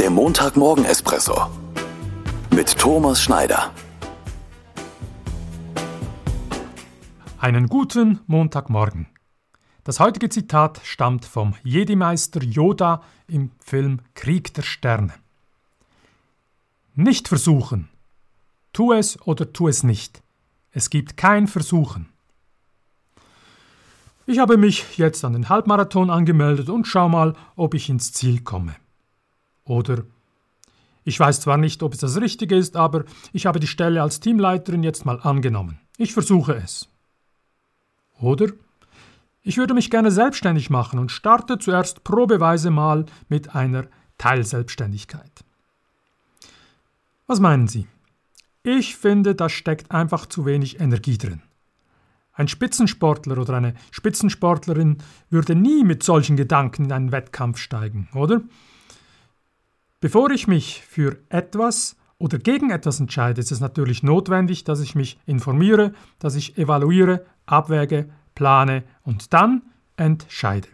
Der Montagmorgen-Espresso mit Thomas Schneider. Einen guten Montagmorgen. Das heutige Zitat stammt vom Jedi-Meister Yoda im Film Krieg der Sterne. Nicht versuchen. Tu es oder tu es nicht. Es gibt kein Versuchen. Ich habe mich jetzt an den Halbmarathon angemeldet und schau mal, ob ich ins Ziel komme. Oder ich weiß zwar nicht, ob es das Richtige ist, aber ich habe die Stelle als Teamleiterin jetzt mal angenommen. Ich versuche es. Oder ich würde mich gerne selbstständig machen und starte zuerst probeweise mal mit einer Teilselbstständigkeit. Was meinen Sie? Ich finde, da steckt einfach zu wenig Energie drin. Ein Spitzensportler oder eine Spitzensportlerin würde nie mit solchen Gedanken in einen Wettkampf steigen, oder? Bevor ich mich für etwas oder gegen etwas entscheide, ist es natürlich notwendig, dass ich mich informiere, dass ich evaluiere, abwäge, plane und dann entscheide.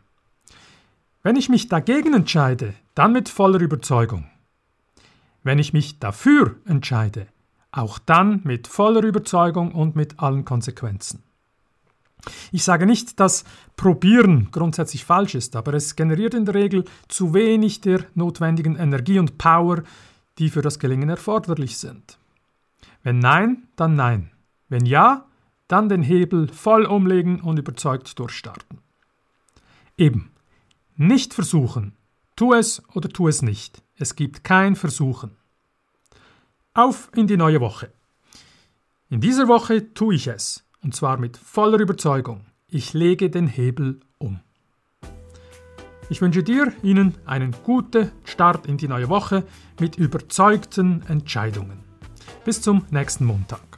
Wenn ich mich dagegen entscheide, dann mit voller Überzeugung. Wenn ich mich dafür entscheide, auch dann mit voller Überzeugung und mit allen Konsequenzen. Ich sage nicht, dass Probieren grundsätzlich falsch ist, aber es generiert in der Regel zu wenig der notwendigen Energie und Power, die für das Gelingen erforderlich sind. Wenn nein, dann nein. Wenn ja, dann den Hebel voll umlegen und überzeugt durchstarten. Eben, nicht versuchen. Tu es oder tu es nicht. Es gibt kein Versuchen. Auf in die neue Woche. In dieser Woche tue ich es. Und zwar mit voller Überzeugung. Ich lege den Hebel um. Ich wünsche dir, Ihnen einen guten Start in die neue Woche mit überzeugten Entscheidungen. Bis zum nächsten Montag.